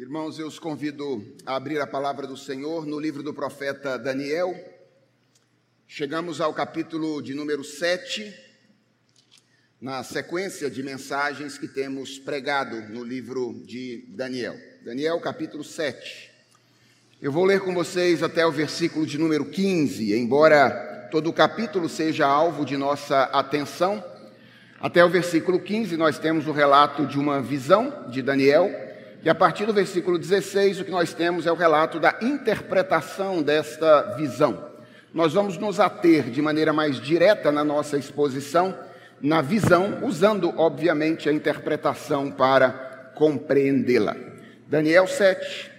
Irmãos, eu os convido a abrir a palavra do Senhor no livro do profeta Daniel. Chegamos ao capítulo de número 7, na sequência de mensagens que temos pregado no livro de Daniel. Daniel, capítulo 7. Eu vou ler com vocês até o versículo de número 15, embora todo o capítulo seja alvo de nossa atenção. Até o versículo 15, nós temos o relato de uma visão de Daniel e a partir do versículo 16, o que nós temos é o relato da interpretação desta visão. Nós vamos nos ater de maneira mais direta na nossa exposição, na visão, usando, obviamente, a interpretação para compreendê-la. Daniel 7,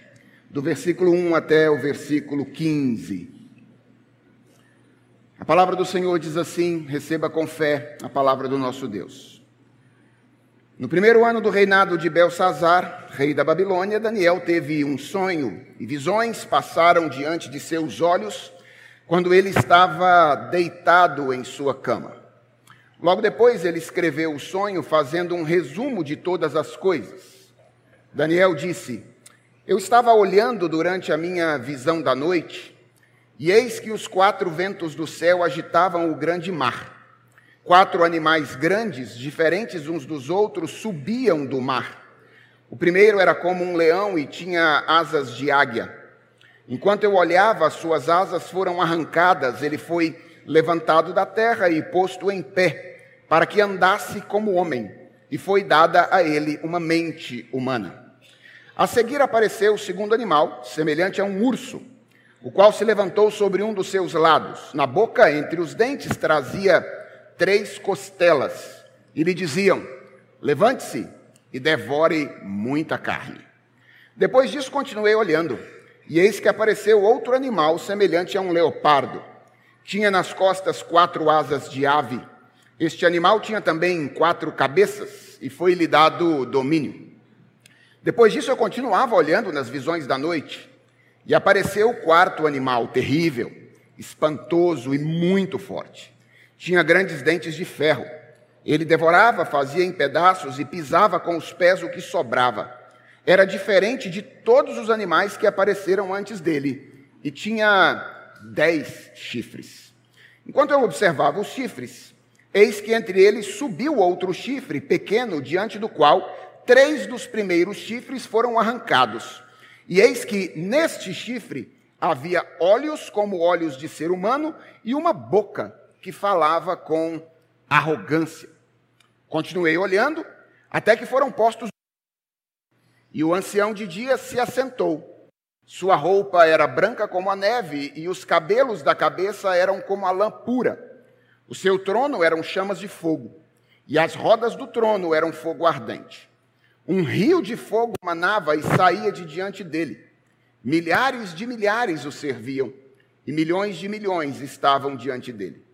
do versículo 1 até o versículo 15. A palavra do Senhor diz assim: receba com fé a palavra do nosso Deus. No primeiro ano do reinado de Belsazar, rei da Babilônia, Daniel teve um sonho e visões passaram diante de seus olhos quando ele estava deitado em sua cama. Logo depois, ele escreveu o sonho, fazendo um resumo de todas as coisas. Daniel disse: Eu estava olhando durante a minha visão da noite, e eis que os quatro ventos do céu agitavam o grande mar Quatro animais grandes, diferentes uns dos outros, subiam do mar. O primeiro era como um leão e tinha asas de águia. Enquanto eu olhava, as suas asas foram arrancadas, ele foi levantado da terra e posto em pé, para que andasse como homem, e foi dada a ele uma mente humana. A seguir apareceu o segundo animal, semelhante a um urso, o qual se levantou sobre um dos seus lados. Na boca, entre os dentes, trazia três costelas e lhe diziam: Levante-se e devore muita carne. Depois disso, continuei olhando, e eis que apareceu outro animal semelhante a um leopardo. Tinha nas costas quatro asas de ave. Este animal tinha também quatro cabeças, e foi-lhe dado domínio. Depois disso, eu continuava olhando nas visões da noite, e apareceu o quarto animal, terrível, espantoso e muito forte. Tinha grandes dentes de ferro. Ele devorava, fazia em pedaços e pisava com os pés o que sobrava. Era diferente de todos os animais que apareceram antes dele e tinha dez chifres. Enquanto eu observava os chifres, eis que entre eles subiu outro chifre pequeno, diante do qual três dos primeiros chifres foram arrancados. E eis que neste chifre havia olhos como olhos de ser humano e uma boca que falava com arrogância. Continuei olhando, até que foram postos. E o ancião de dia se assentou. Sua roupa era branca como a neve, e os cabelos da cabeça eram como a lã pura. O seu trono eram chamas de fogo, e as rodas do trono eram fogo ardente. Um rio de fogo manava e saía de diante dele. Milhares de milhares o serviam, e milhões de milhões estavam diante dele.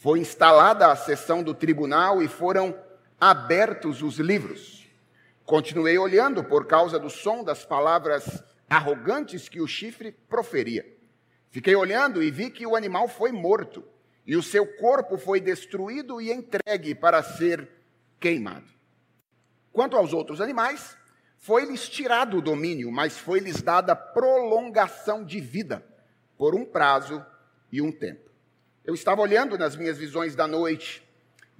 Foi instalada a sessão do tribunal e foram abertos os livros. Continuei olhando por causa do som das palavras arrogantes que o chifre proferia. Fiquei olhando e vi que o animal foi morto e o seu corpo foi destruído e entregue para ser queimado. Quanto aos outros animais, foi-lhes tirado o domínio, mas foi-lhes dada prolongação de vida por um prazo e um tempo. Eu estava olhando nas minhas visões da noite,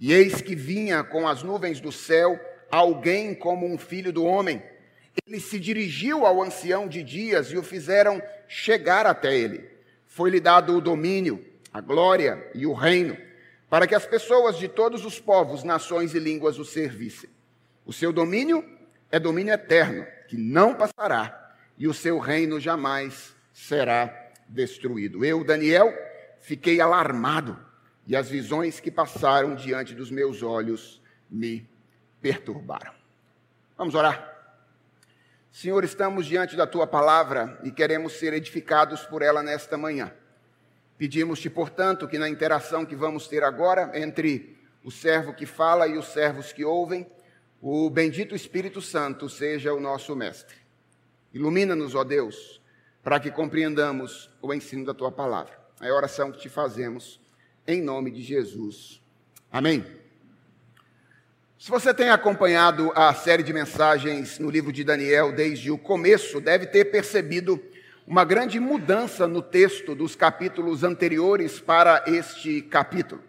e eis que vinha com as nuvens do céu alguém como um filho do homem. Ele se dirigiu ao ancião de dias e o fizeram chegar até ele. Foi-lhe dado o domínio, a glória e o reino, para que as pessoas de todos os povos, nações e línguas o servissem. O seu domínio é domínio eterno, que não passará, e o seu reino jamais será destruído. Eu, Daniel, fiquei alarmado e as visões que passaram diante dos meus olhos me perturbaram. Vamos orar. Senhor, estamos diante da tua palavra e queremos ser edificados por ela nesta manhã. Pedimos-te, portanto, que na interação que vamos ter agora entre o servo que fala e os servos que ouvem, o bendito Espírito Santo seja o nosso mestre. Ilumina-nos, ó Deus, para que compreendamos o ensino da tua palavra. É a oração que te fazemos em nome de Jesus. Amém. Se você tem acompanhado a série de mensagens no livro de Daniel desde o começo, deve ter percebido uma grande mudança no texto dos capítulos anteriores para este capítulo.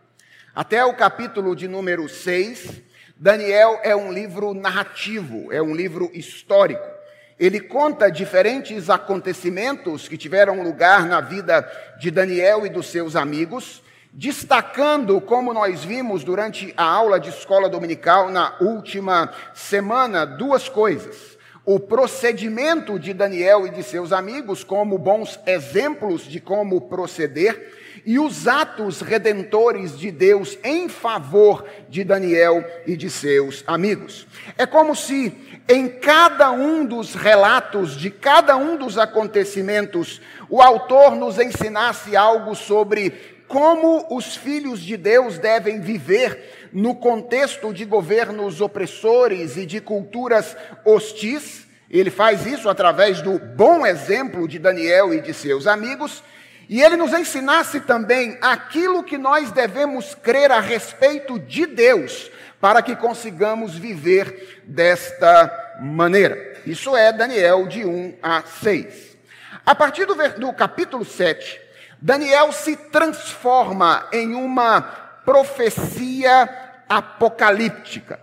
Até o capítulo de número 6, Daniel é um livro narrativo, é um livro histórico. Ele conta diferentes acontecimentos que tiveram lugar na vida de Daniel e dos seus amigos destacando, como nós vimos durante a aula de escola dominical na última semana, duas coisas. O procedimento de Daniel e de seus amigos, como bons exemplos de como proceder, e os atos redentores de Deus em favor de Daniel e de seus amigos. É como se em cada um dos relatos de cada um dos acontecimentos, o autor nos ensinasse algo sobre como os filhos de Deus devem viver no contexto de governos opressores e de culturas hostis. Ele faz isso através do bom exemplo de Daniel e de seus amigos. E ele nos ensinasse também aquilo que nós devemos crer a respeito de Deus, para que consigamos viver desta maneira. Isso é Daniel de 1 a 6. A partir do, do capítulo 7, Daniel se transforma em uma profecia apocalíptica.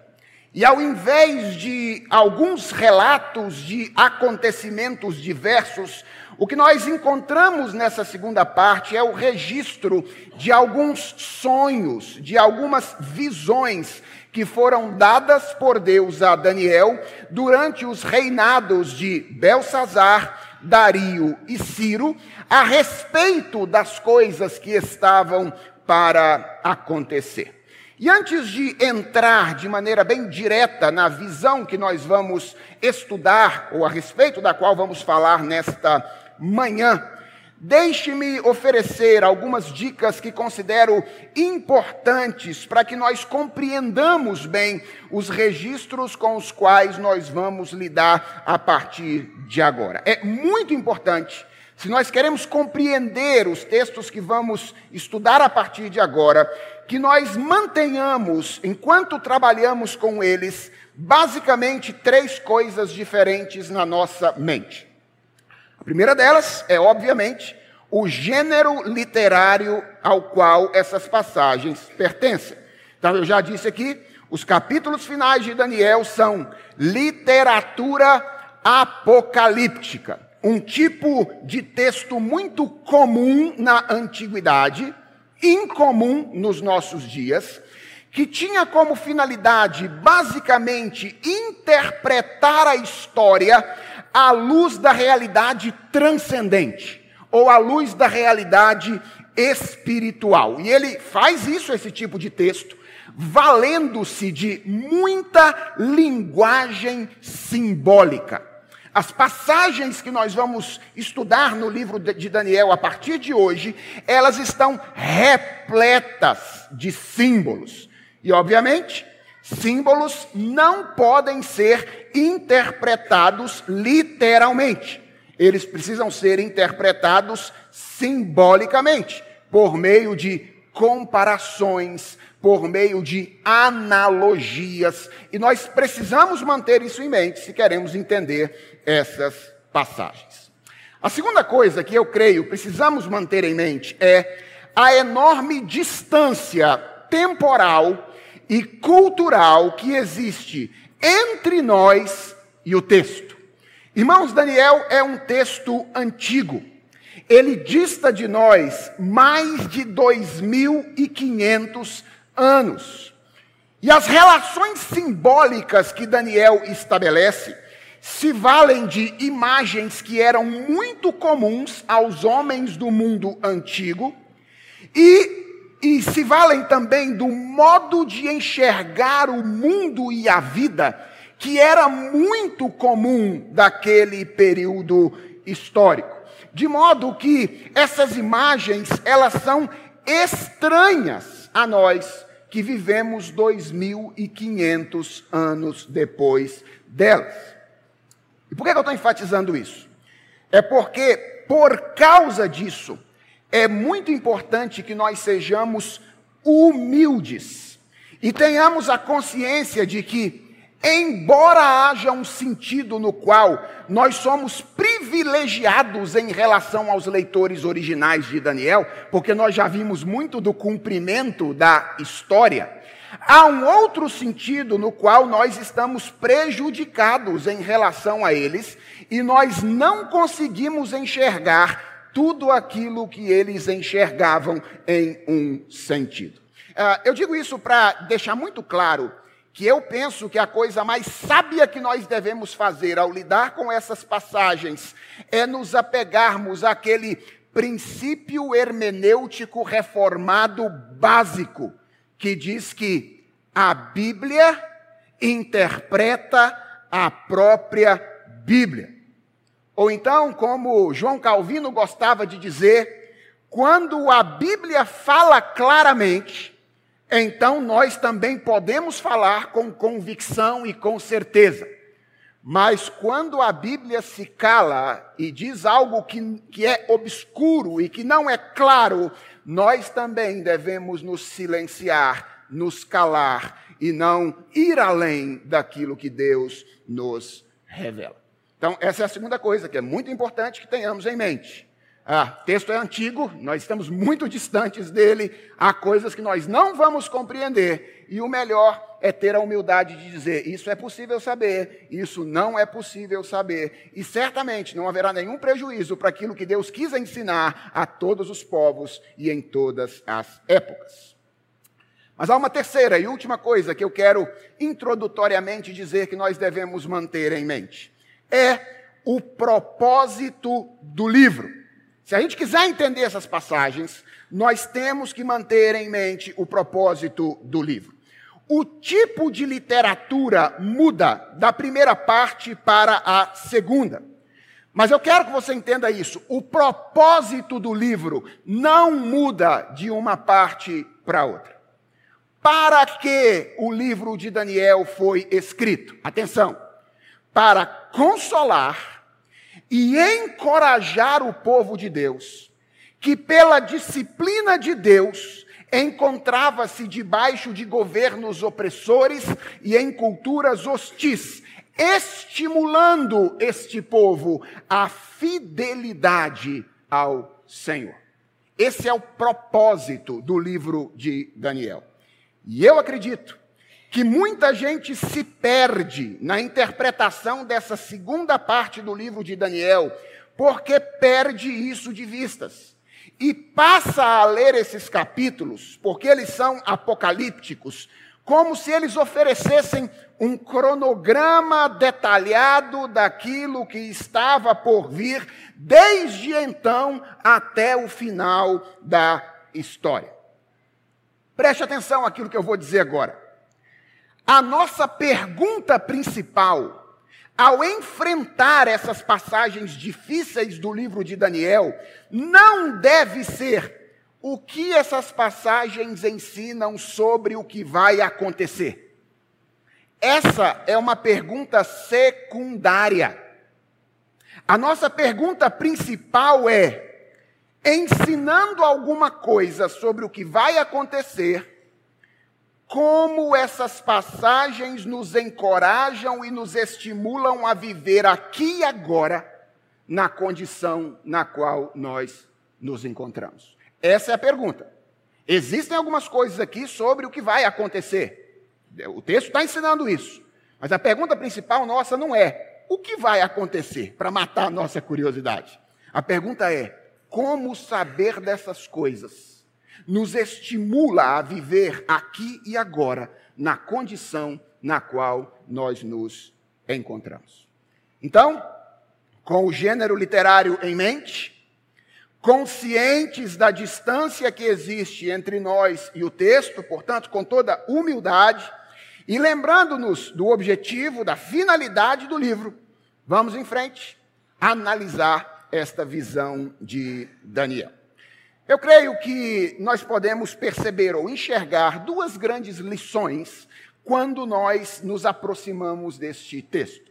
E ao invés de alguns relatos de acontecimentos diversos, o que nós encontramos nessa segunda parte é o registro de alguns sonhos, de algumas visões que foram dadas por Deus a Daniel durante os reinados de Belsazar, Dario e Ciro a respeito das coisas que estavam para acontecer. E antes de entrar de maneira bem direta na visão que nós vamos estudar, ou a respeito da qual vamos falar nesta manhã, Deixe-me oferecer algumas dicas que considero importantes para que nós compreendamos bem os registros com os quais nós vamos lidar a partir de agora. É muito importante, se nós queremos compreender os textos que vamos estudar a partir de agora, que nós mantenhamos, enquanto trabalhamos com eles, basicamente três coisas diferentes na nossa mente. Primeira delas é, obviamente, o gênero literário ao qual essas passagens pertencem. Então, eu já disse aqui, os capítulos finais de Daniel são literatura apocalíptica, um tipo de texto muito comum na antiguidade, incomum nos nossos dias, que tinha como finalidade basicamente interpretar a história à luz da realidade transcendente, ou à luz da realidade espiritual. E ele faz isso, esse tipo de texto, valendo-se de muita linguagem simbólica. As passagens que nós vamos estudar no livro de Daniel a partir de hoje, elas estão repletas de símbolos. E, obviamente, Símbolos não podem ser interpretados literalmente. Eles precisam ser interpretados simbolicamente, por meio de comparações, por meio de analogias. E nós precisamos manter isso em mente se queremos entender essas passagens. A segunda coisa que eu creio precisamos manter em mente é a enorme distância temporal e cultural que existe entre nós e o texto. Irmãos, Daniel é um texto antigo. Ele dista de nós mais de 2.500 anos. E as relações simbólicas que Daniel estabelece se valem de imagens que eram muito comuns aos homens do mundo antigo e e se valem também do modo de enxergar o mundo e a vida, que era muito comum daquele período histórico. De modo que essas imagens, elas são estranhas a nós que vivemos 2500 anos depois delas. E por que eu estou enfatizando isso? É porque, por causa disso, é muito importante que nós sejamos humildes E tenhamos a consciência de que, embora haja um sentido no qual nós somos privilegiados em relação aos leitores originais de Daniel, porque nós já vimos muito do cumprimento da história, há um outro sentido no qual nós estamos prejudicados em relação a eles e nós não conseguimos enxergar tudo aquilo que eles enxergavam em um sentido. Uh, eu digo isso para deixar muito claro que eu penso que a coisa mais sábia que nós devemos fazer ao lidar com essas passagens é nos apegarmos àquele princípio hermenêutico reformado básico, que diz que a Bíblia interpreta a própria Bíblia. Ou então, como João Calvino gostava de dizer, quando a Bíblia fala claramente, então nós também podemos falar com convicção e com certeza. Mas quando a Bíblia se cala e diz algo que, que é obscuro e que não é claro, nós também devemos nos silenciar, nos calar e não ir além daquilo que Deus nos revela. Então, essa é a segunda coisa que é muito importante que tenhamos em mente. Ah, texto é antigo, nós estamos muito distantes dele, há coisas que nós não vamos compreender, e o melhor é ter a humildade de dizer: isso é possível saber, isso não é possível saber, e certamente não haverá nenhum prejuízo para aquilo que Deus quis ensinar a todos os povos e em todas as épocas. Mas há uma terceira e última coisa que eu quero introdutoriamente dizer que nós devemos manter em mente: é o propósito do livro. Se a gente quiser entender essas passagens, nós temos que manter em mente o propósito do livro. O tipo de literatura muda da primeira parte para a segunda. Mas eu quero que você entenda isso. O propósito do livro não muda de uma parte para outra. Para que o livro de Daniel foi escrito? Atenção! Para consolar e encorajar o povo de Deus, que pela disciplina de Deus encontrava-se debaixo de governos opressores e em culturas hostis, estimulando este povo à fidelidade ao Senhor. Esse é o propósito do livro de Daniel. E eu acredito que muita gente se perde na interpretação dessa segunda parte do livro de Daniel, porque perde isso de vistas. E passa a ler esses capítulos, porque eles são apocalípticos, como se eles oferecessem um cronograma detalhado daquilo que estava por vir, desde então até o final da história. Preste atenção àquilo que eu vou dizer agora. A nossa pergunta principal, ao enfrentar essas passagens difíceis do livro de Daniel, não deve ser o que essas passagens ensinam sobre o que vai acontecer. Essa é uma pergunta secundária. A nossa pergunta principal é: ensinando alguma coisa sobre o que vai acontecer, como essas passagens nos encorajam e nos estimulam a viver aqui e agora na condição na qual nós nos encontramos. Essa é a pergunta. Existem algumas coisas aqui sobre o que vai acontecer. O texto está ensinando isso. Mas a pergunta principal nossa não é o que vai acontecer para matar a nossa curiosidade. A pergunta é como saber dessas coisas nos estimula a viver aqui e agora, na condição na qual nós nos encontramos. Então, com o gênero literário em mente, conscientes da distância que existe entre nós e o texto, portanto, com toda humildade, e lembrando-nos do objetivo, da finalidade do livro, vamos em frente analisar esta visão de Daniel. Eu creio que nós podemos perceber ou enxergar duas grandes lições quando nós nos aproximamos deste texto.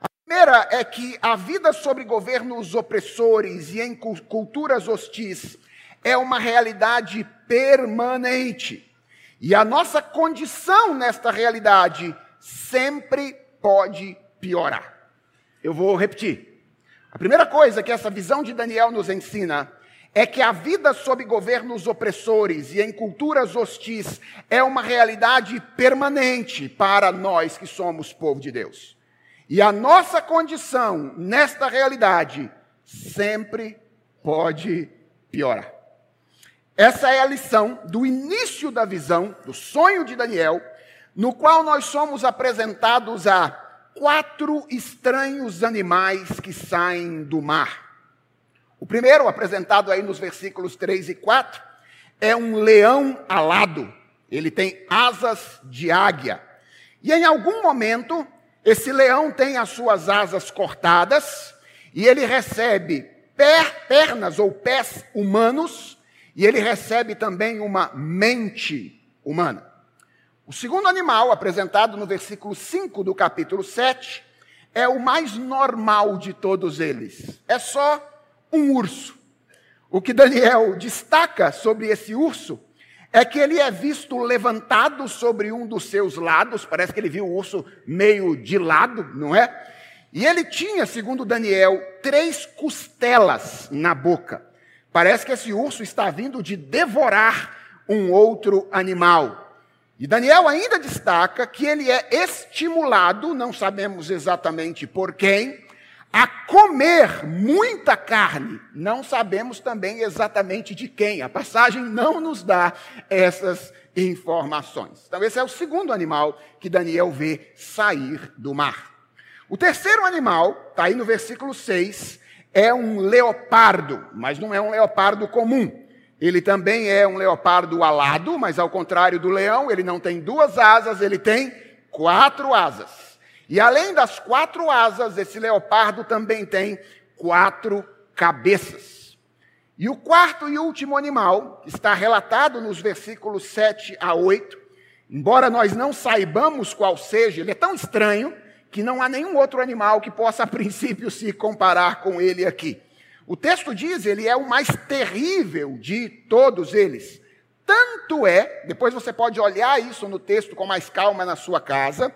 A primeira é que a vida sobre governos opressores e em culturas hostis é uma realidade permanente. E a nossa condição nesta realidade sempre pode piorar. Eu vou repetir. A primeira coisa que essa visão de Daniel nos ensina é que a vida sob governos opressores e em culturas hostis é uma realidade permanente para nós que somos povo de Deus. E a nossa condição nesta realidade sempre pode piorar. Essa é a lição do início da visão, do sonho de Daniel, no qual nós somos apresentados a quatro estranhos animais que saem do mar. O primeiro, apresentado aí nos versículos 3 e 4, é um leão alado. Ele tem asas de águia. E em algum momento, esse leão tem as suas asas cortadas e ele recebe per, pernas ou pés humanos e ele recebe também uma mente humana. O segundo animal, apresentado no versículo 5 do capítulo 7, é o mais normal de todos eles. É só um urso. O que Daniel destaca sobre esse urso é que ele é visto levantado sobre um dos seus lados, parece que ele viu o urso meio de lado, não é? E ele tinha, segundo Daniel, três costelas na boca. Parece que esse urso está vindo de devorar um outro animal. E Daniel ainda destaca que ele é estimulado, não sabemos exatamente por quem, a comer muita carne. Não sabemos também exatamente de quem. A passagem não nos dá essas informações. Então, esse é o segundo animal que Daniel vê sair do mar. O terceiro animal, está aí no versículo 6, é um leopardo, mas não é um leopardo comum. Ele também é um leopardo alado, mas ao contrário do leão, ele não tem duas asas, ele tem quatro asas. E além das quatro asas, esse leopardo também tem quatro cabeças. E o quarto e último animal está relatado nos versículos 7 a 8. Embora nós não saibamos qual seja, ele é tão estranho que não há nenhum outro animal que possa, a princípio, se comparar com ele aqui. O texto diz, ele é o mais terrível de todos eles. Tanto é, depois você pode olhar isso no texto com mais calma na sua casa,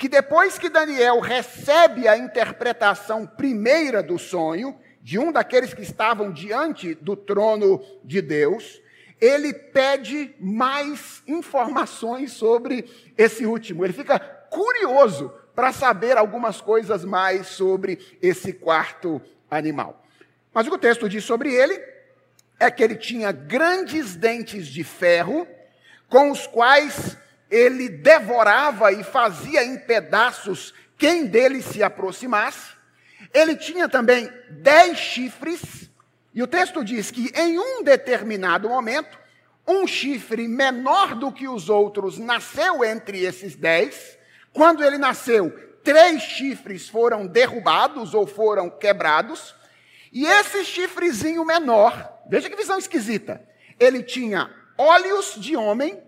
que depois que Daniel recebe a interpretação primeira do sonho, de um daqueles que estavam diante do trono de Deus, ele pede mais informações sobre esse último. Ele fica curioso para saber algumas coisas mais sobre esse quarto animal. Mas o que o texto diz sobre ele é que ele tinha grandes dentes de ferro, com os quais ele devorava e fazia em pedaços quem dele se aproximasse. Ele tinha também dez chifres, e o texto diz que em um determinado momento, um chifre menor do que os outros nasceu entre esses dez. Quando ele nasceu, três chifres foram derrubados ou foram quebrados. E esse chifrezinho menor, veja que visão esquisita. Ele tinha olhos de homem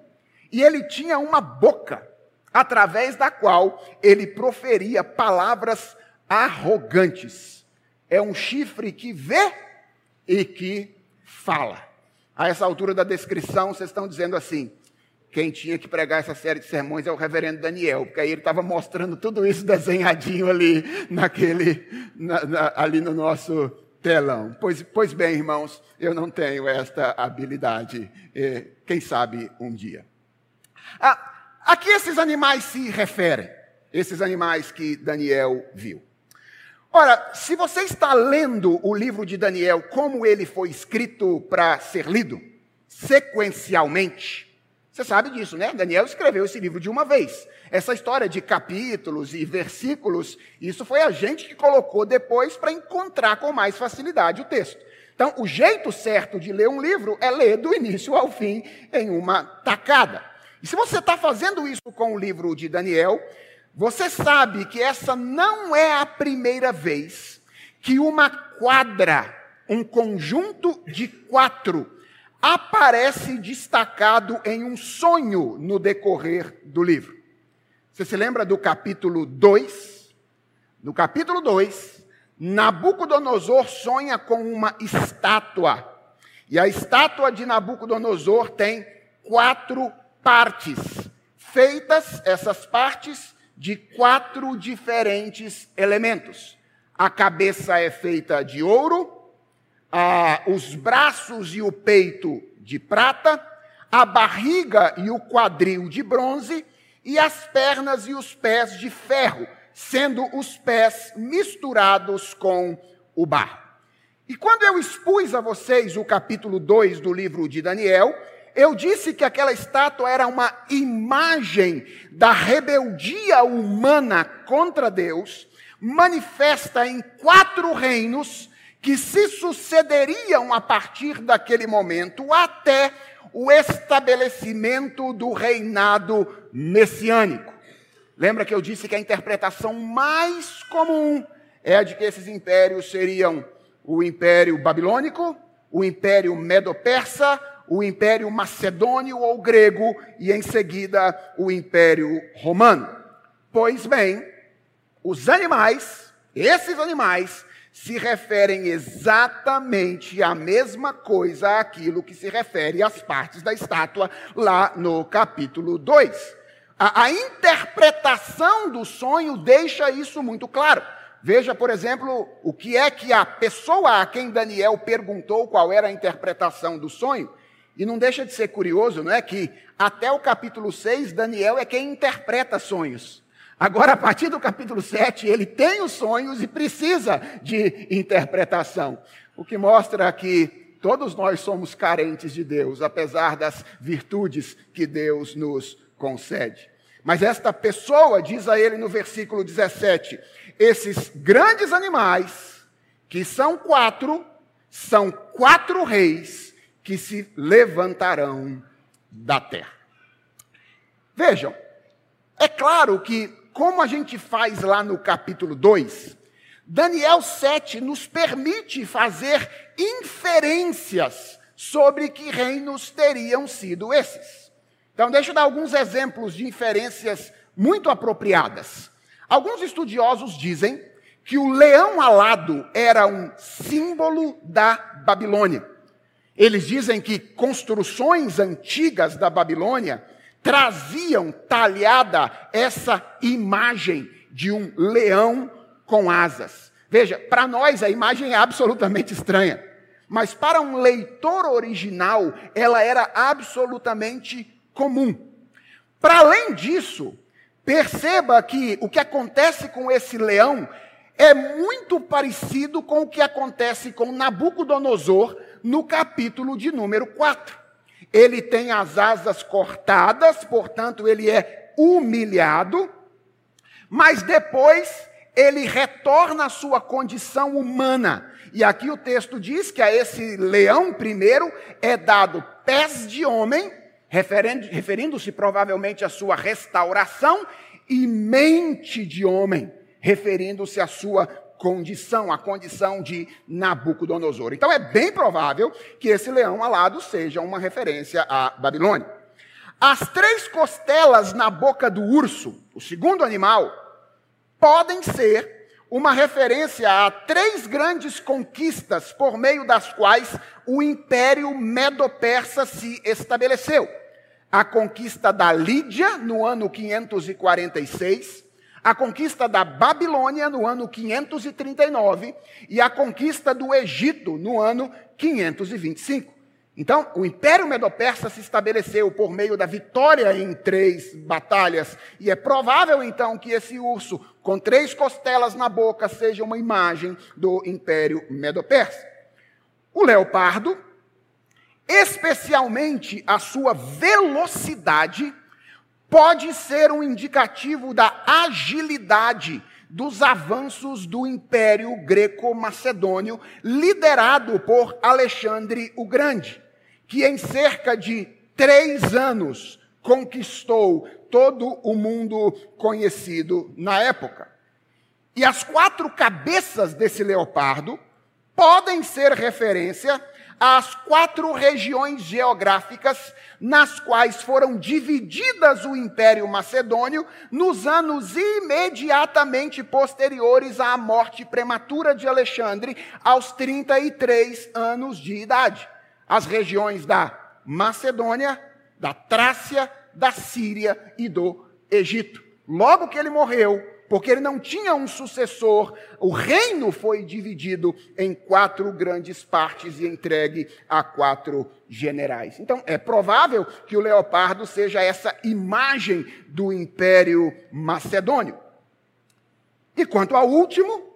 e ele tinha uma boca, através da qual ele proferia palavras arrogantes. É um chifre que vê e que fala. A essa altura da descrição, vocês estão dizendo assim: quem tinha que pregar essa série de sermões é o reverendo Daniel, porque aí ele estava mostrando tudo isso desenhadinho ali, naquele, na, na, ali no nosso telão. Pois, pois bem, irmãos, eu não tenho esta habilidade. quem sabe um dia. Ah, a que esses animais se referem? Esses animais que Daniel viu. Ora, se você está lendo o livro de Daniel como ele foi escrito para ser lido, sequencialmente, você sabe disso, né? Daniel escreveu esse livro de uma vez. Essa história de capítulos e versículos, isso foi a gente que colocou depois para encontrar com mais facilidade o texto. Então, o jeito certo de ler um livro é ler do início ao fim em uma tacada. E se você está fazendo isso com o livro de Daniel, você sabe que essa não é a primeira vez que uma quadra, um conjunto de quatro, aparece destacado em um sonho no decorrer do livro. Você se lembra do capítulo 2? No capítulo 2, Nabucodonosor sonha com uma estátua. E a estátua de Nabucodonosor tem quatro partes, feitas essas partes de quatro diferentes elementos. A cabeça é feita de ouro, os braços e o peito de prata, a barriga e o quadril de bronze, e as pernas e os pés de ferro, sendo os pés misturados com o barro. E quando eu expus a vocês o capítulo 2 do livro de Daniel, eu disse que aquela estátua era uma imagem da rebeldia humana contra Deus, manifesta em quatro reinos que se sucederiam a partir daquele momento até o estabelecimento do reinado messiânico. Lembra que eu disse que a interpretação mais comum é a de que esses impérios seriam o Império Babilônico, o Império Medo-Persa, o Império Macedônio ou Grego e, em seguida, o Império Romano. Pois bem, os animais, esses animais, se referem exatamente à mesma coisa àquilo que se refere às partes da estátua lá no capítulo 2. A, a interpretação do sonho deixa isso muito claro. Veja, por exemplo, o que é que a pessoa a quem Daniel perguntou qual era a interpretação do sonho, e não deixa de ser curioso, não é? Que até o capítulo 6, Daniel é quem interpreta sonhos. Agora, a partir do capítulo 7, ele tem os sonhos e precisa de interpretação. O que mostra que todos nós somos carentes de Deus, apesar das virtudes que Deus nos concede. Mas esta pessoa, diz a ele no versículo 17, esses grandes animais, que são quatro, são quatro reis que se levantarão da terra. Vejam, é claro que, como a gente faz lá no capítulo 2, Daniel 7 nos permite fazer inferências sobre que reinos teriam sido esses. Então, deixa eu dar alguns exemplos de inferências muito apropriadas. Alguns estudiosos dizem que o leão alado era um símbolo da Babilônia. Eles dizem que construções antigas da Babilônia traziam talhada essa imagem de um leão com asas. Veja, para nós a imagem é absolutamente estranha, mas para um leitor original ela era absolutamente comum. Para além disso, Perceba que o que acontece com esse leão é muito parecido com o que acontece com Nabucodonosor no capítulo de número 4. Ele tem as asas cortadas, portanto, ele é humilhado, mas depois ele retorna à sua condição humana. E aqui o texto diz que a esse leão primeiro é dado pés de homem referindo-se provavelmente à sua restauração, e mente de homem, referindo-se à sua condição, a condição de Nabucodonosor. Então é bem provável que esse leão alado seja uma referência à Babilônia. As três costelas na boca do urso, o segundo animal, podem ser uma referência a três grandes conquistas por meio das quais o império medo-persa se estabeleceu a conquista da Lídia no ano 546, a conquista da Babilônia no ano 539 e a conquista do Egito no ano 525. Então, o Império Medo-Persa se estabeleceu por meio da vitória em três batalhas, e é provável então que esse urso com três costelas na boca seja uma imagem do Império Medo-Persa. O leopardo especialmente a sua velocidade, pode ser um indicativo da agilidade dos avanços do Império Greco-Macedônio, liderado por Alexandre o Grande, que em cerca de três anos conquistou todo o mundo conhecido na época. E as quatro cabeças desse leopardo podem ser referência às quatro regiões geográficas nas quais foram divididas o Império Macedônio nos anos imediatamente posteriores à morte prematura de Alexandre, aos 33 anos de idade. As regiões da Macedônia, da Trácia, da Síria e do Egito. Logo que ele morreu, porque ele não tinha um sucessor, o reino foi dividido em quatro grandes partes e entregue a quatro generais. Então, é provável que o leopardo seja essa imagem do império macedônio. E quanto ao último,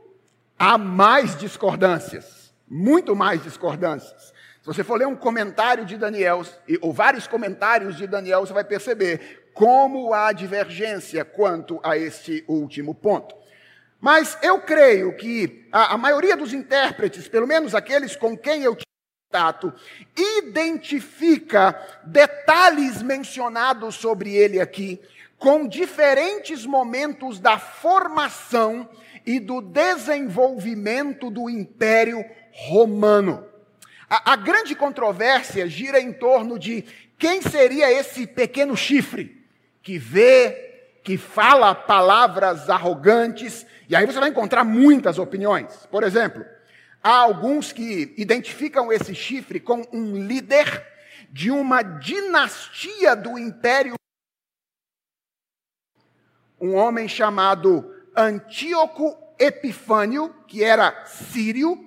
há mais discordâncias, muito mais discordâncias. Se você for ler um comentário de Daniel, ou vários comentários de Daniel, você vai perceber como há divergência quanto a este último ponto. Mas eu creio que a, a maioria dos intérpretes, pelo menos aqueles com quem eu tive contato, identifica detalhes mencionados sobre ele aqui, com diferentes momentos da formação e do desenvolvimento do Império Romano. A, a, grande controvérsia gira em torno de quem seria esse pequeno chifre que vê, que fala palavras arrogantes, e aí você vai encontrar muitas opiniões. Por exemplo, há alguns que identificam esse chifre com um líder de uma dinastia do império. Um homem chamado Antíoco Epifânio, que era sírio,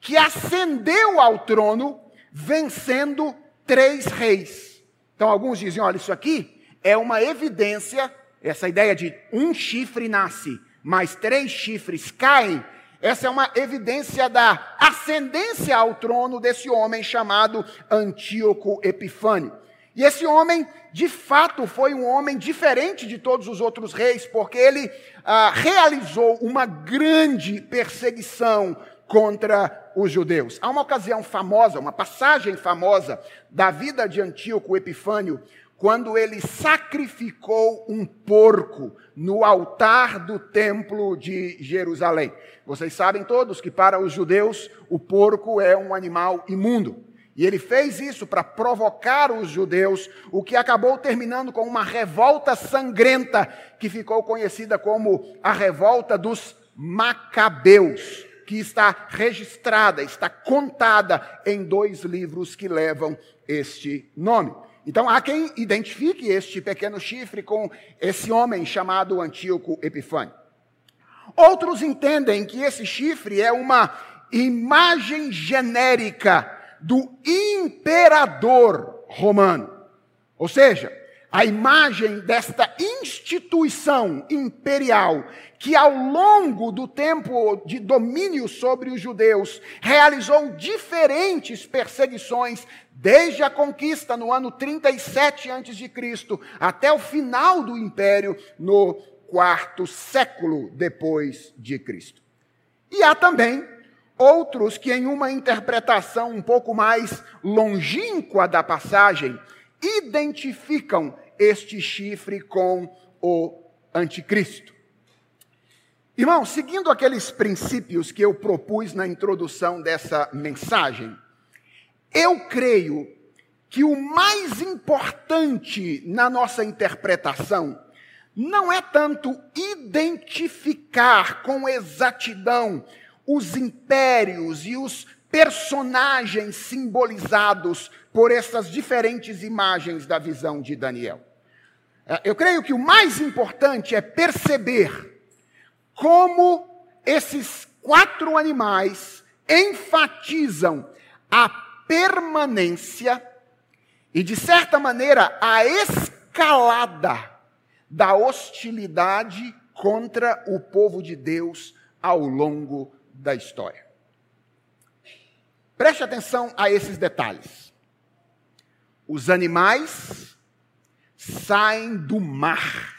que ascendeu ao trono vencendo três reis. Então alguns dizem: olha, isso aqui é uma evidência, essa ideia de um chifre nasce, mas três chifres caem, essa é uma evidência da ascendência ao trono desse homem chamado Antíoco Epifânio. E esse homem, de fato, foi um homem diferente de todos os outros reis, porque ele ah, realizou uma grande perseguição contra os judeus. Há uma ocasião famosa, uma passagem famosa da vida de Antíoco Epifânio, quando ele sacrificou um porco no altar do templo de Jerusalém. Vocês sabem todos que para os judeus o porco é um animal imundo. E ele fez isso para provocar os judeus, o que acabou terminando com uma revolta sangrenta que ficou conhecida como a revolta dos Macabeus, que está registrada, está contada em dois livros que levam este nome. Então há quem identifique este pequeno chifre com esse homem chamado Antíoco Epifânio. Outros entendem que esse chifre é uma imagem genérica do imperador romano. Ou seja, a imagem desta instituição imperial que ao longo do tempo de domínio sobre os judeus realizou diferentes perseguições desde a conquista no ano 37 a.C. até o final do império no quarto século depois de Cristo. E há também outros que em uma interpretação um pouco mais longínqua da passagem identificam este chifre com o anticristo. Irmão, seguindo aqueles princípios que eu propus na introdução dessa mensagem, eu creio que o mais importante na nossa interpretação não é tanto identificar com exatidão os impérios e os personagens simbolizados por essas diferentes imagens da visão de Daniel. É, eu creio que o mais importante é perceber como esses quatro animais enfatizam a permanência e, de certa maneira, a escalada da hostilidade contra o povo de Deus ao longo da história. Preste atenção a esses detalhes. Os animais saem do mar.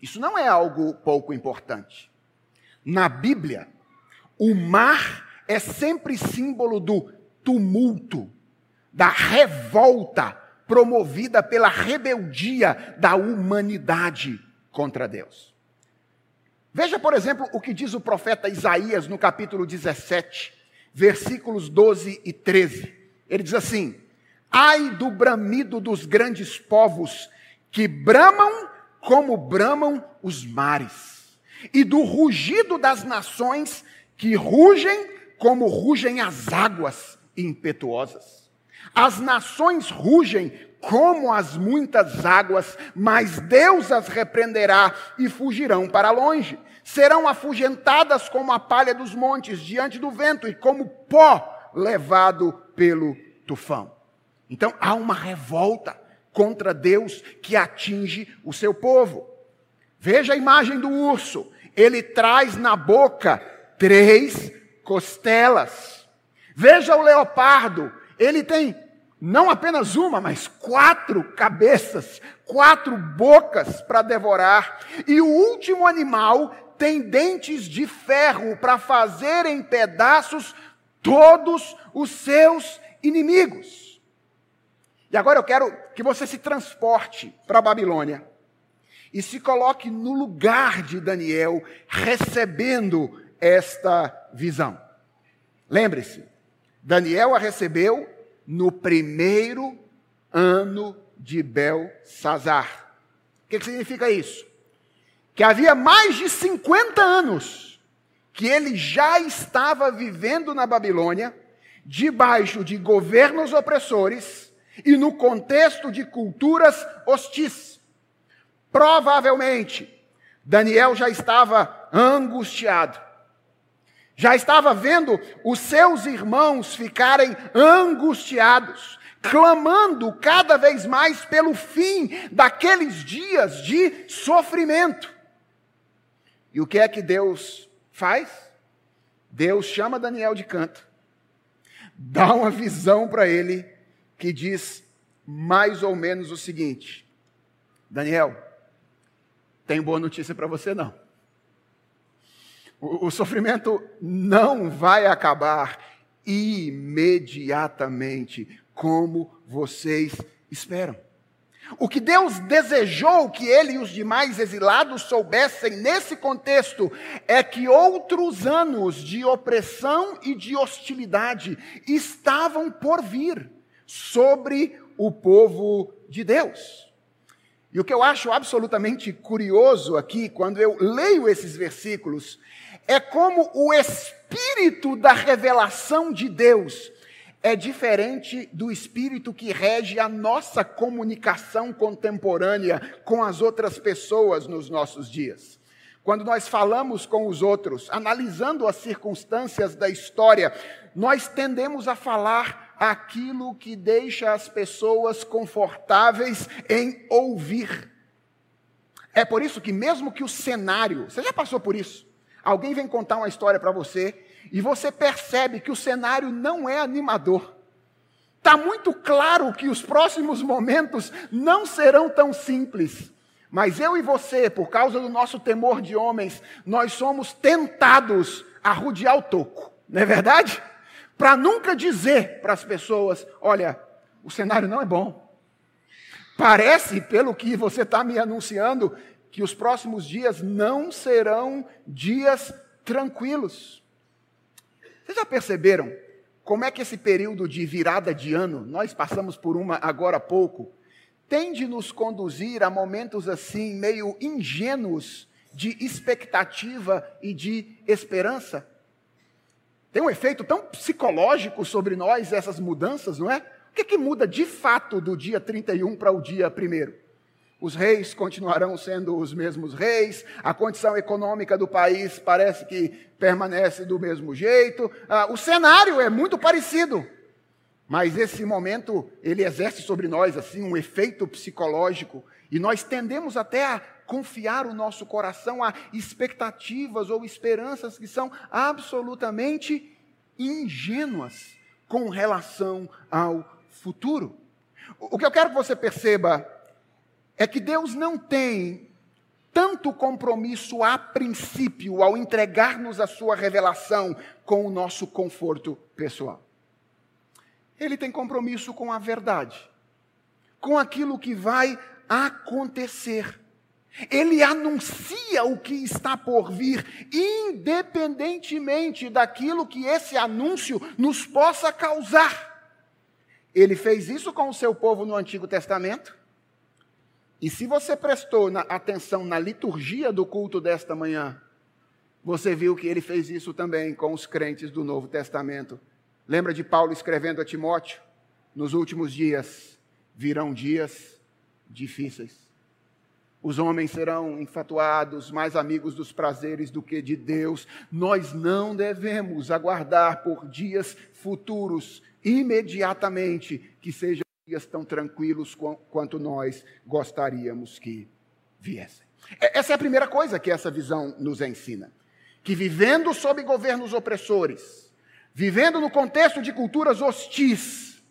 Isso não é algo pouco importante. Na Bíblia, o mar é sempre símbolo do tumulto, da revolta promovida pela rebeldia da humanidade contra Deus. Veja, por exemplo, o que diz o profeta Isaías no capítulo 17, versículos 12 e 13. Ele diz assim: Ai do bramido dos grandes povos que bramam como bramam os mares, e do rugido das nações que rugem como rugem as águas impetuosas. As nações rugem como as muitas águas, mas Deus as repreenderá e fugirão para longe. Serão afugentadas como a palha dos montes diante do vento e como pó levado pelo tufão. Então há uma revolta contra Deus que atinge o seu povo. Veja a imagem do urso. Ele traz na boca três costelas. Veja o leopardo. Ele tem não apenas uma, mas quatro cabeças, quatro bocas para devorar. E o último animal tem dentes de ferro para fazer em pedaços todos os seus inimigos. E agora eu quero que você se transporte para a Babilônia e se coloque no lugar de Daniel, recebendo esta visão. Lembre-se, Daniel a recebeu no primeiro ano de Belsazar. O que, que significa isso? Que havia mais de 50 anos que ele já estava vivendo na Babilônia, debaixo de governos opressores e no contexto de culturas hostis. Provavelmente, Daniel já estava angustiado. Já estava vendo os seus irmãos ficarem angustiados, clamando cada vez mais pelo fim daqueles dias de sofrimento. E o que é que Deus faz? Deus chama Daniel de canto, dá uma visão para ele que diz mais ou menos o seguinte: Daniel, tenho boa notícia para você não. O, sofrimento não vai acabar imediatamente como vocês esperam. O que Deus desejou que ele e os demais exilados soubessem nesse contexto é que outros anos de opressão e de hostilidade estavam por vir sobre o povo de Deus. E o que eu acho absolutamente curioso aqui, quando eu leio esses versículos, é como o espírito da revelação de Deus é diferente do espírito que rege a nossa comunicação contemporânea com as outras pessoas nos nossos dias. Quando nós falamos com os outros, analisando as circunstâncias da história, nós tendemos a falar aquilo que deixa as pessoas confortáveis em ouvir. É por isso que, mesmo que o cenário, você já passou por isso? Alguém vem contar uma história para você e você percebe que o cenário não é animador. Está muito claro que os próximos momentos não serão tão simples. Mas eu e você, por causa do nosso temor de homens, nós somos tentados a rodear o toco, não é verdade? Para nunca dizer para as pessoas: olha, o cenário não é bom. Parece, pelo que você está me anunciando, que os próximos dias não serão dias tranquilos. Vocês já perceberam como é que esse período de virada de ano, nós passamos por uma agora há pouco, tende nos conduzir a momentos assim, meio ingênuos de expectativa e de esperança? Tem um efeito tão psicológico sobre nós essas mudanças, não é? O que, que muda de fato do dia 31 para o dia 1? Os reis continuarão sendo os mesmos reis, a condição econômica do país parece que permanece do mesmo jeito, ah, o cenário é muito parecido. Mas esse momento, ele exerce sobre nós assim um efeito psicológico e nós tendemos até a confiar o nosso coração a expectativas ou esperanças que são absolutamente ingênuas com relação ao futuro. O que eu quero que você perceba é que Deus não tem tanto compromisso a princípio ao entregar-nos a sua revelação com o nosso conforto pessoal. Ele tem compromisso com a verdade, com aquilo que vai acontecer. Ele anuncia o que está por vir, independentemente daquilo que esse anúncio nos possa causar. Ele fez isso com o seu povo no Antigo Testamento. E se você prestou atenção na liturgia do culto desta manhã, você viu que ele fez isso também com os crentes do Novo Testamento. Lembra de Paulo escrevendo a Timóteo? Nos últimos dias virão dias difíceis. Os homens serão infatuados, mais amigos dos prazeres do que de Deus. Nós não devemos aguardar por dias futuros, imediatamente, que sejam dias tão tranquilos quanto nós gostaríamos que viessem. Essa é a primeira coisa que essa visão nos ensina. Que vivendo sob governos opressores, vivendo no contexto de culturas hostis,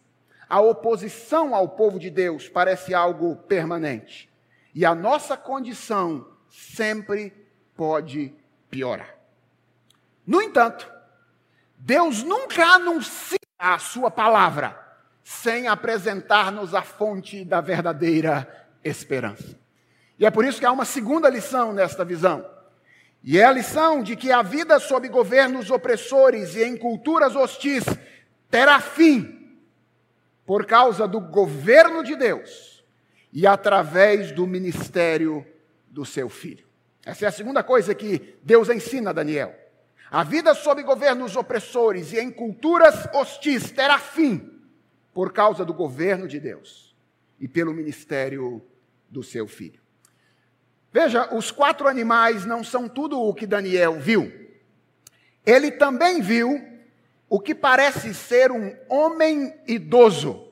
a oposição ao povo de Deus parece algo permanente. E a nossa condição sempre pode piorar. No entanto, Deus nunca anuncia a sua palavra sem apresentar-nos a fonte da verdadeira esperança. E é por isso que há uma segunda lição nesta visão. E é a lição de que a vida sob governos opressores e em culturas hostis terá fim por causa do governo de Deus e através do ministério do seu filho. Essa é a segunda coisa que Deus ensina a Daniel. A vida sob governos opressores e em culturas hostis terá fim por causa do governo de Deus e pelo ministério do seu filho. Veja, os quatro animais não são tudo o que Daniel viu. Ele também viu o que parece ser um homem idoso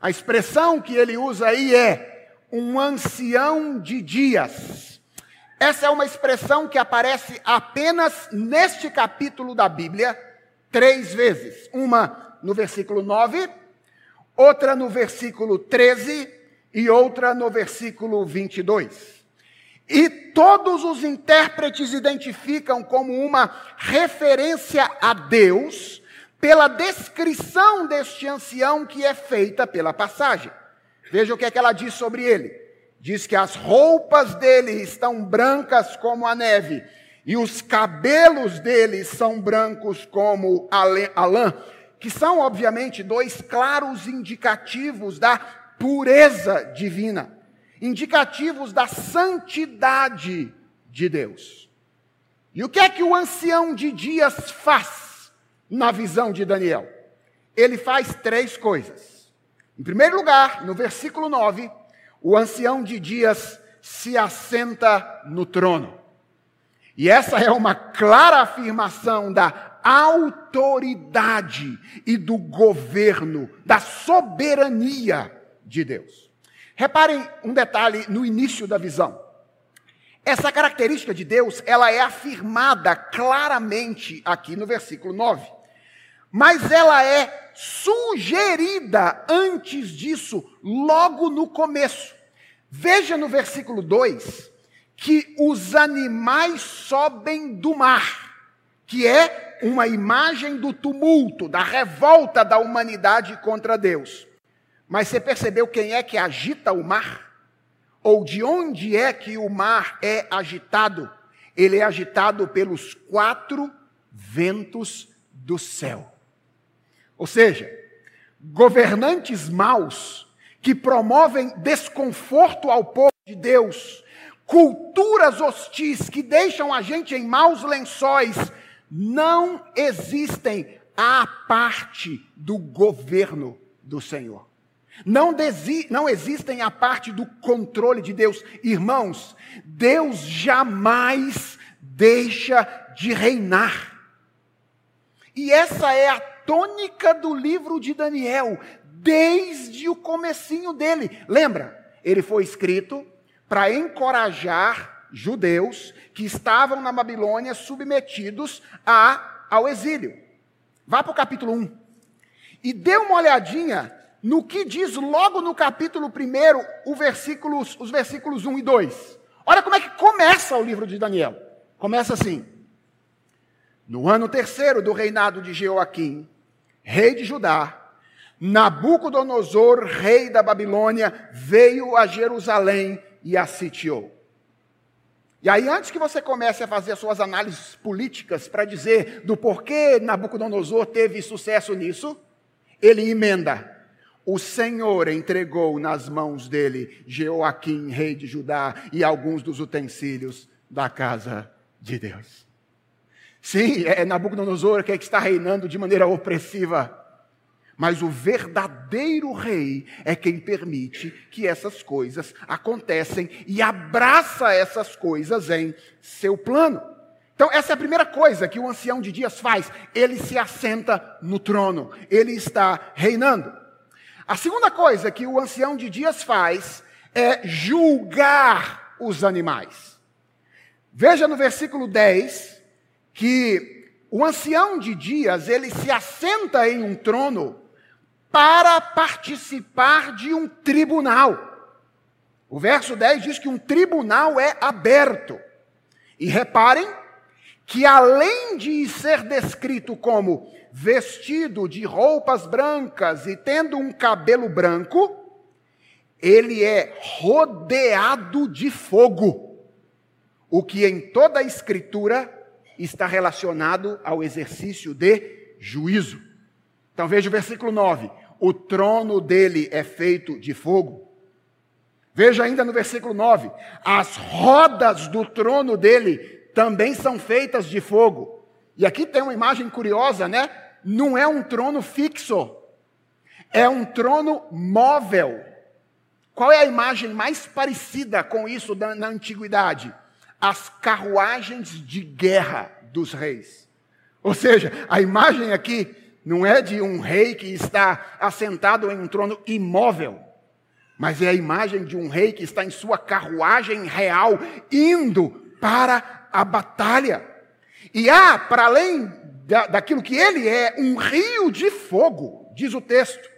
a expressão que ele usa aí é um ancião de dias. Essa é uma expressão que aparece apenas neste capítulo da Bíblia, três vezes. Uma no versículo 9, outra no versículo 13 e outra no versículo 22. E todos os intérpretes identificam como uma referência a Deus pela descrição deste ancião que é feita pela passagem. Veja o que é que ela diz sobre ele. Diz que as roupas dele estão brancas como a neve, e os cabelos dele são brancos como a lã, que são, obviamente, dois claros indicativos da pureza divina, indicativos da santidade de Deus. E o que é que o ancião de dias faz? na visão de Daniel? Ele faz três coisas. Em primeiro lugar, no versículo 9, o ancião de dias se assenta no trono. E essa é uma clara afirmação da autoridade e do governo, da soberania de Deus. Reparem um detalhe no início da visão. Essa característica de Deus, ela é afirmada claramente aqui no versículo 9 mas ela é sugerida antes disso, logo no começo. Veja no versículo 2 que os animais sobem do mar, que é uma imagem do tumulto, da revolta da humanidade contra Deus. Mas você percebeu quem é que agita o mar? Ou de onde é que o mar é agitado? Ele é agitado pelos quatro ventos do céu. Ou seja, governantes maus que promovem desconforto ao povo de Deus, culturas hostis que deixam a gente em maus lençóis, não existem à parte do governo do Senhor. Não, não existem à parte do controle de Deus. Irmãos, Deus jamais deixa de reinar. E essa é a tônica do livro de Daniel, desde o comecinho dele. Lembra? Ele foi escrito para encorajar judeus que estavam na Babilônia submetidos a, ao exílio. Vá para o capítulo 1. E dê uma olhadinha no que diz logo no capítulo 1, o versículos, os versículos 1 e 2. Olha como é que começa o livro de Daniel. Começa assim: No ano terceiro do reinado de Jeoaquim, rei de Judá, Nabucodonosor, rei da Babilônia, veio a Jerusalém e a sitiou. E aí, antes que você comece a fazer as suas análises políticas para dizer do porquê Nabucodonosor teve sucesso nisso, ele emenda. O Senhor entregou nas mãos dele Jeoaquim, rei de Judá, e alguns dos utensílios da casa de Deus. Sim, é Nabucodonosor que, é que está reinando de maneira opressiva. Mas o verdadeiro rei é quem permite que essas coisas acontecem e abraça essas coisas em seu plano. Então, essa é a primeira coisa que o ancião de dias faz. Ele se assenta no trono, ele está reinando. A segunda coisa que o ancião de dias faz é julgar os animais. Veja no versículo 10 que o ancião de dias, ele se assenta em um trono para participar de um tribunal. O verso 10 diz que um tribunal é aberto. E reparem que além de ser descrito como vestido de roupas brancas e tendo um cabelo branco, ele é rodeado de fogo, o que em toda a Escritura está relacionado ao exercício de juízo. Então veja o versículo 9: o trono dele é feito de fogo. Veja ainda no versículo 9: as rodas do trono dele também são feitas de fogo. E aqui tem uma imagem curiosa, né? Não é um trono fixo, é um trono móvel. Qual é a imagem mais parecida com isso na antiguidade? As carruagens de guerra dos reis. Ou seja, a imagem aqui não é de um rei que está assentado em um trono imóvel, mas é a imagem de um rei que está em sua carruagem real, indo para a batalha. E há, para além da, daquilo que ele é, um rio de fogo, diz o texto,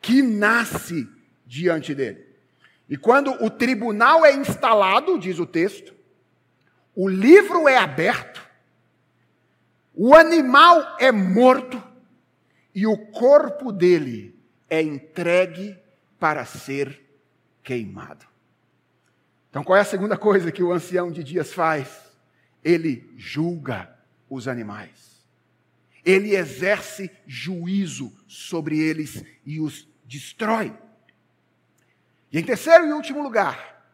que nasce diante dele. E quando o tribunal é instalado, diz o texto, o livro é aberto, o animal é morto e o corpo dele é entregue para ser queimado. Então, qual é a segunda coisa que o ancião de dias faz? ele julga os animais. Ele exerce juízo sobre eles e os destrói. E em terceiro e último lugar,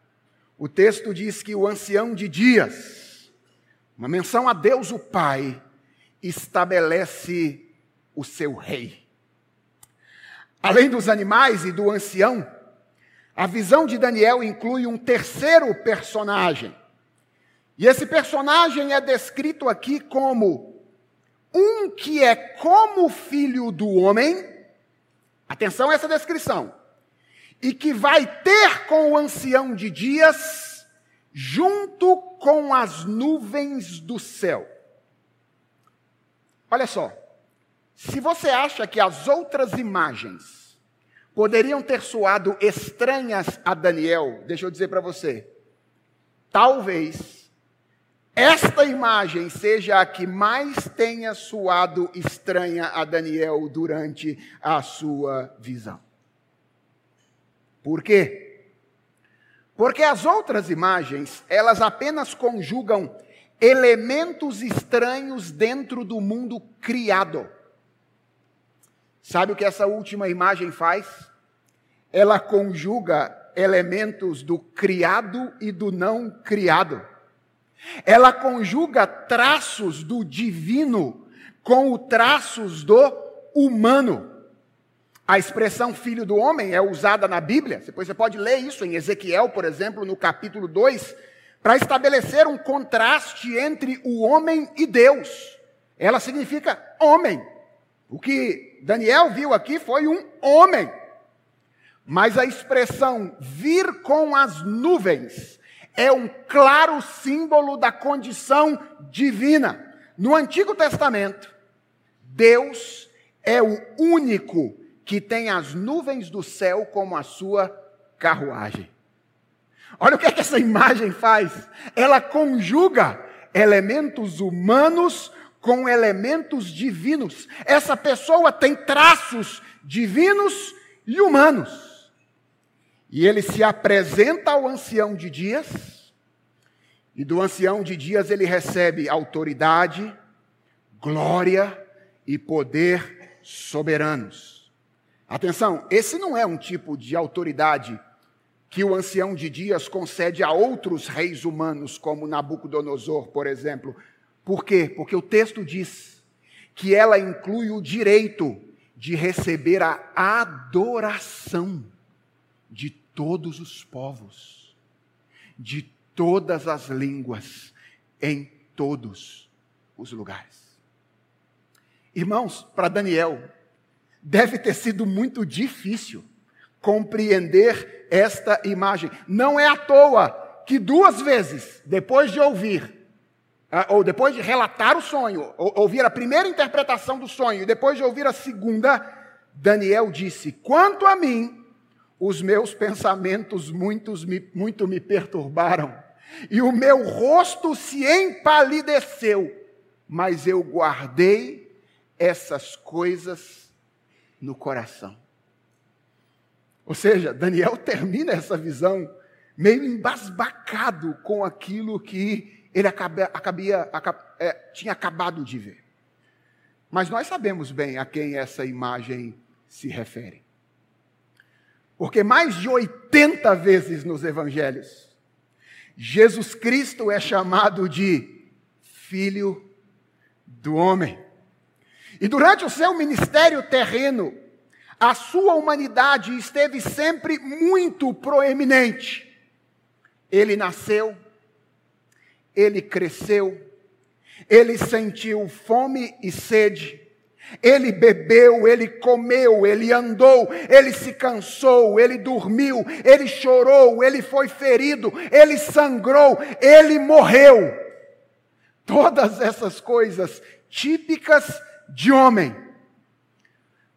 o texto diz que o ancião de dias, uma menção a Deus o Pai, estabelece o seu rei. Além dos animais e do ancião, a visão de Daniel inclui um terceiro personagem e esse personagem é descrito aqui como um que é como filho do homem. Atenção a essa descrição. E que vai ter com o ancião de dias, junto com as nuvens do céu. Olha só. Se você acha que as outras imagens poderiam ter soado estranhas a Daniel, deixa eu dizer para você. Talvez esta imagem seja a que mais tenha soado estranha a Daniel durante a sua visão. Por quê? Porque as outras imagens, elas apenas conjugam elementos estranhos dentro do mundo criado. Sabe o que essa última imagem faz? Ela conjuga elementos do criado e do não criado. Ela conjuga traços do divino com os traços do humano. A expressão filho do homem é usada na Bíblia, depois você pode ler isso em Ezequiel, por exemplo, no capítulo 2, para estabelecer um contraste entre o homem e Deus. Ela significa homem. O que Daniel viu aqui foi um homem. Mas a expressão vir com as nuvens é um claro símbolo da condição divina. No Antigo Testamento, Deus é o único que tem as nuvens do céu como a sua carruagem. Olha o que, é que essa imagem faz. Ela conjuga elementos humanos com elementos divinos. Essa pessoa tem traços divinos e humanos. E ele se apresenta ao ancião de dias, e do ancião de dias ele recebe autoridade, glória e poder soberanos. Atenção, esse não é um tipo de autoridade que o ancião de dias concede a outros reis humanos, como Nabucodonosor, por exemplo. Por quê? Porque o texto diz que ela inclui o direito de receber a adoração de todos os povos, de todas as línguas, em todos os lugares. Irmãos, para Daniel, deve ter sido muito difícil compreender esta imagem. Não é à toa que duas vezes, depois de ouvir, ou depois de relatar o sonho, ou ouvir a primeira interpretação do sonho, e depois de ouvir a segunda, Daniel disse: Quanto a mim, os meus pensamentos muitos me, muito me perturbaram, e o meu rosto se empalideceu, mas eu guardei essas coisas no coração. Ou seja, Daniel termina essa visão meio embasbacado com aquilo que ele acabia, acabia, é, tinha acabado de ver. Mas nós sabemos bem a quem essa imagem se refere. Porque mais de 80 vezes nos evangelhos, Jesus Cristo é chamado de Filho do Homem. E durante o seu ministério terreno, a sua humanidade esteve sempre muito proeminente. Ele nasceu, ele cresceu, ele sentiu fome e sede, ele bebeu, ele comeu, ele andou, ele se cansou, ele dormiu, ele chorou, ele foi ferido, ele sangrou, ele morreu. Todas essas coisas típicas de homem.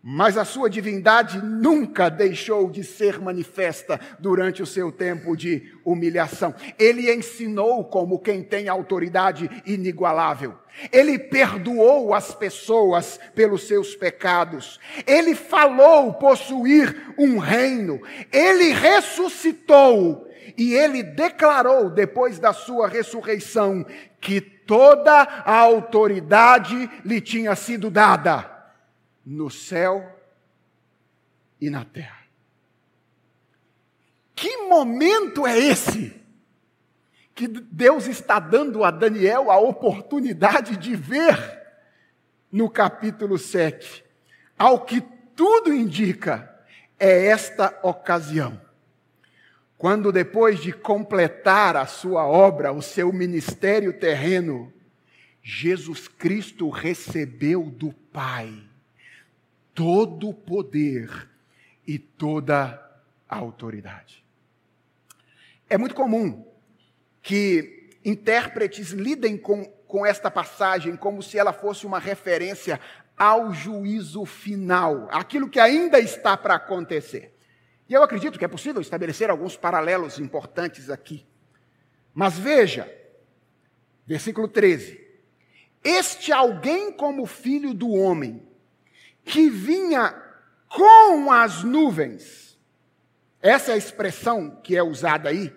Mas a sua divindade nunca deixou de ser manifesta durante o seu tempo de humilhação. Ele ensinou como quem tem autoridade inigualável. Ele perdoou as pessoas pelos seus pecados. Ele falou possuir um reino. Ele ressuscitou. E ele declarou, depois da sua ressurreição, que toda a autoridade lhe tinha sido dada no céu e na terra. Que momento é esse? Que Deus está dando a Daniel a oportunidade de ver no capítulo 7. Ao que tudo indica, é esta ocasião. Quando, depois de completar a sua obra, o seu ministério terreno, Jesus Cristo recebeu do Pai todo o poder e toda a autoridade. É muito comum que intérpretes lidem com, com esta passagem como se ela fosse uma referência ao juízo final, aquilo que ainda está para acontecer. E eu acredito que é possível estabelecer alguns paralelos importantes aqui. Mas veja, versículo 13: Este alguém como filho do homem que vinha com as nuvens. Essa é a expressão que é usada aí.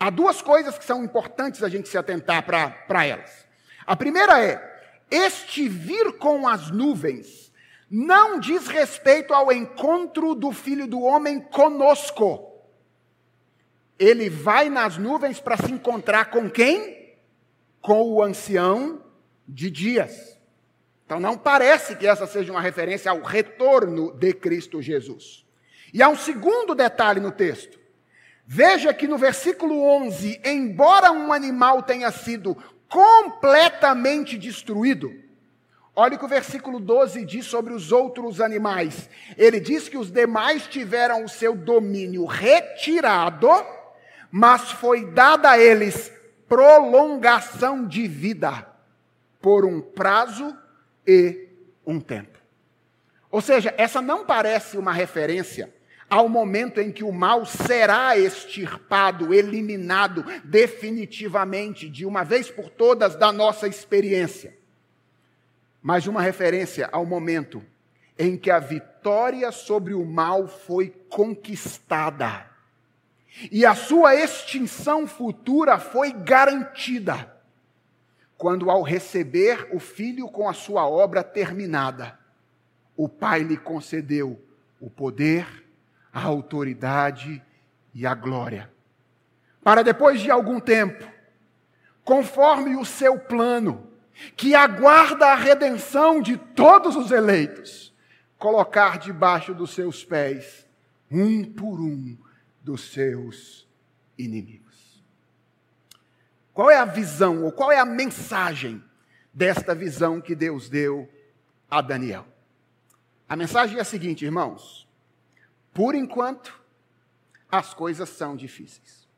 Há duas coisas que são importantes a gente se atentar para elas. A primeira é: este vir com as nuvens não diz respeito ao encontro do filho do homem conosco. Ele vai nas nuvens para se encontrar com quem? Com o ancião de dias. Então não parece que essa seja uma referência ao retorno de Cristo Jesus. E há um segundo detalhe no texto. Veja que no versículo 11, embora um animal tenha sido completamente destruído, olha o que o versículo 12 diz sobre os outros animais. Ele diz que os demais tiveram o seu domínio retirado, mas foi dada a eles prolongação de vida por um prazo e um tempo. Ou seja, essa não parece uma referência ao momento em que o mal será extirpado, eliminado definitivamente, de uma vez por todas, da nossa experiência. Mas uma referência ao momento em que a vitória sobre o mal foi conquistada e a sua extinção futura foi garantida quando, ao receber o filho com a sua obra terminada, o Pai lhe concedeu o poder, a autoridade e a glória. Para depois de algum tempo, conforme o seu plano, que aguarda a redenção de todos os eleitos, colocar debaixo dos seus pés, um por um, dos seus inimigos. Qual é a visão, ou qual é a mensagem desta visão que Deus deu a Daniel? A mensagem é a seguinte, irmãos: por enquanto, as coisas são difíceis.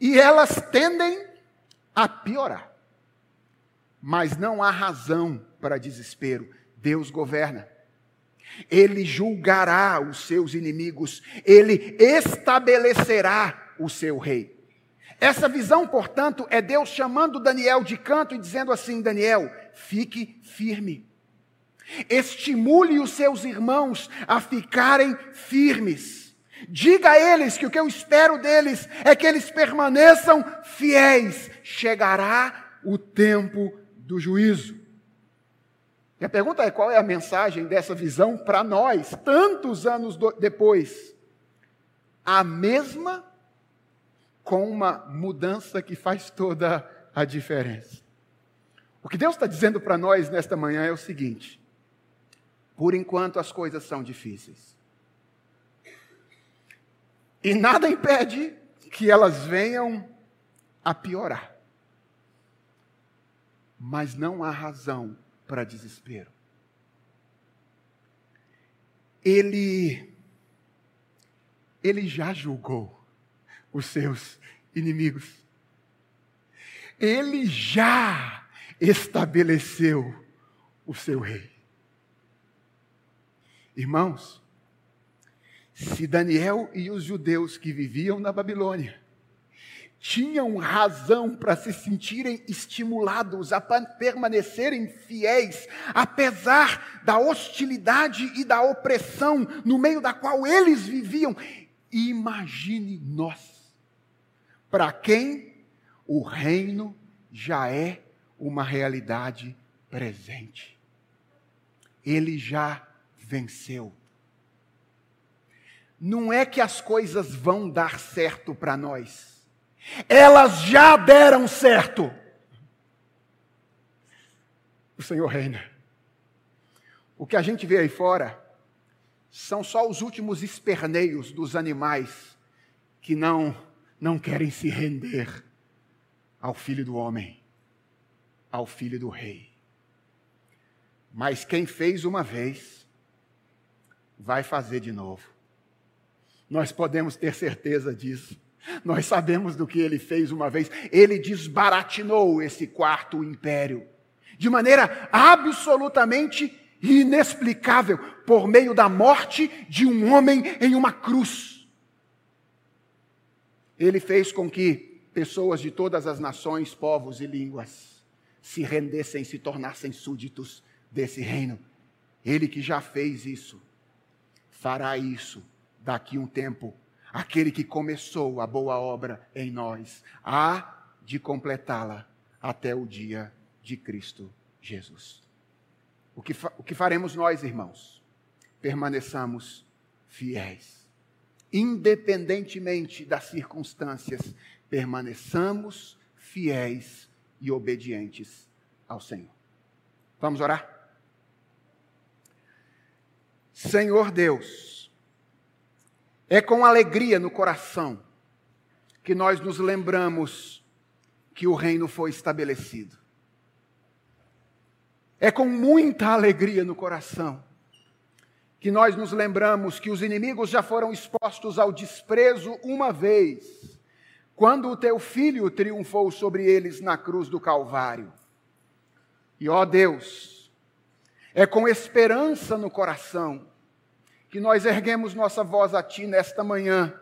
E elas tendem a piorar. Mas não há razão para desespero. Deus governa. Ele julgará os seus inimigos, ele estabelecerá o seu rei. Essa visão, portanto, é Deus chamando Daniel de canto e dizendo assim: Daniel, fique firme. Estimule os seus irmãos a ficarem firmes. Diga a eles que o que eu espero deles é que eles permaneçam fiéis. Chegará o tempo do juízo. E a pergunta é: qual é a mensagem dessa visão para nós, tantos anos depois? A mesma, com uma mudança que faz toda a diferença. O que Deus está dizendo para nós nesta manhã é o seguinte: por enquanto as coisas são difíceis. E nada impede que elas venham a piorar. Mas não há razão para desespero. Ele ele já julgou os seus inimigos. Ele já estabeleceu o seu rei. Irmãos, se Daniel e os judeus que viviam na Babilônia tinham razão para se sentirem estimulados a permanecerem fiéis, apesar da hostilidade e da opressão no meio da qual eles viviam. Imagine nós, para quem o reino já é uma realidade presente. Ele já venceu. Não é que as coisas vão dar certo para nós elas já deram certo. O Senhor reina. O que a gente vê aí fora são só os últimos esperneios dos animais que não não querem se render ao filho do homem, ao filho do rei. Mas quem fez uma vez vai fazer de novo. Nós podemos ter certeza disso. Nós sabemos do que ele fez uma vez. Ele desbaratinou esse quarto império de maneira absolutamente inexplicável por meio da morte de um homem em uma cruz. Ele fez com que pessoas de todas as nações, povos e línguas se rendessem, se tornassem súditos desse reino. Ele que já fez isso, fará isso daqui um tempo aquele que começou a boa obra em nós, há de completá-la até o dia de Cristo Jesus. O que, o que faremos nós, irmãos? Permaneçamos fiéis. Independentemente das circunstâncias, permaneçamos fiéis e obedientes ao Senhor. Vamos orar? Senhor Deus, é com alegria no coração que nós nos lembramos que o reino foi estabelecido. É com muita alegria no coração que nós nos lembramos que os inimigos já foram expostos ao desprezo uma vez, quando o teu filho triunfou sobre eles na cruz do Calvário. E ó Deus, é com esperança no coração que nós erguemos nossa voz a Ti nesta manhã,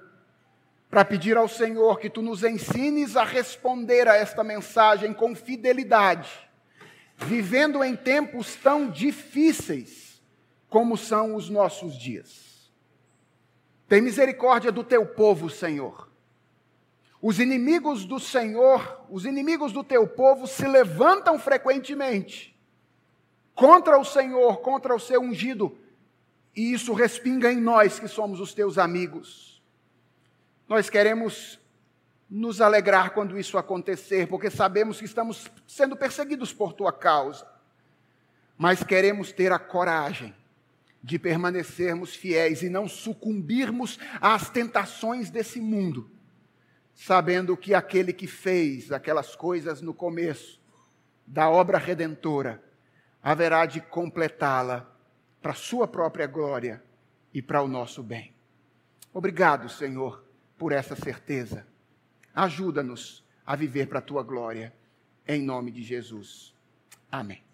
para pedir ao Senhor que Tu nos ensines a responder a esta mensagem com fidelidade, vivendo em tempos tão difíceis como são os nossos dias. Tem misericórdia do Teu povo, Senhor. Os inimigos do Senhor, os inimigos do Teu povo se levantam frequentemente contra o Senhor, contra o Seu ungido, e isso respinga em nós que somos os teus amigos. Nós queremos nos alegrar quando isso acontecer, porque sabemos que estamos sendo perseguidos por tua causa. Mas queremos ter a coragem de permanecermos fiéis e não sucumbirmos às tentações desse mundo, sabendo que aquele que fez aquelas coisas no começo da obra redentora haverá de completá-la para sua própria glória e para o nosso bem. Obrigado, Senhor, por essa certeza. Ajuda-nos a viver para a tua glória, em nome de Jesus. Amém.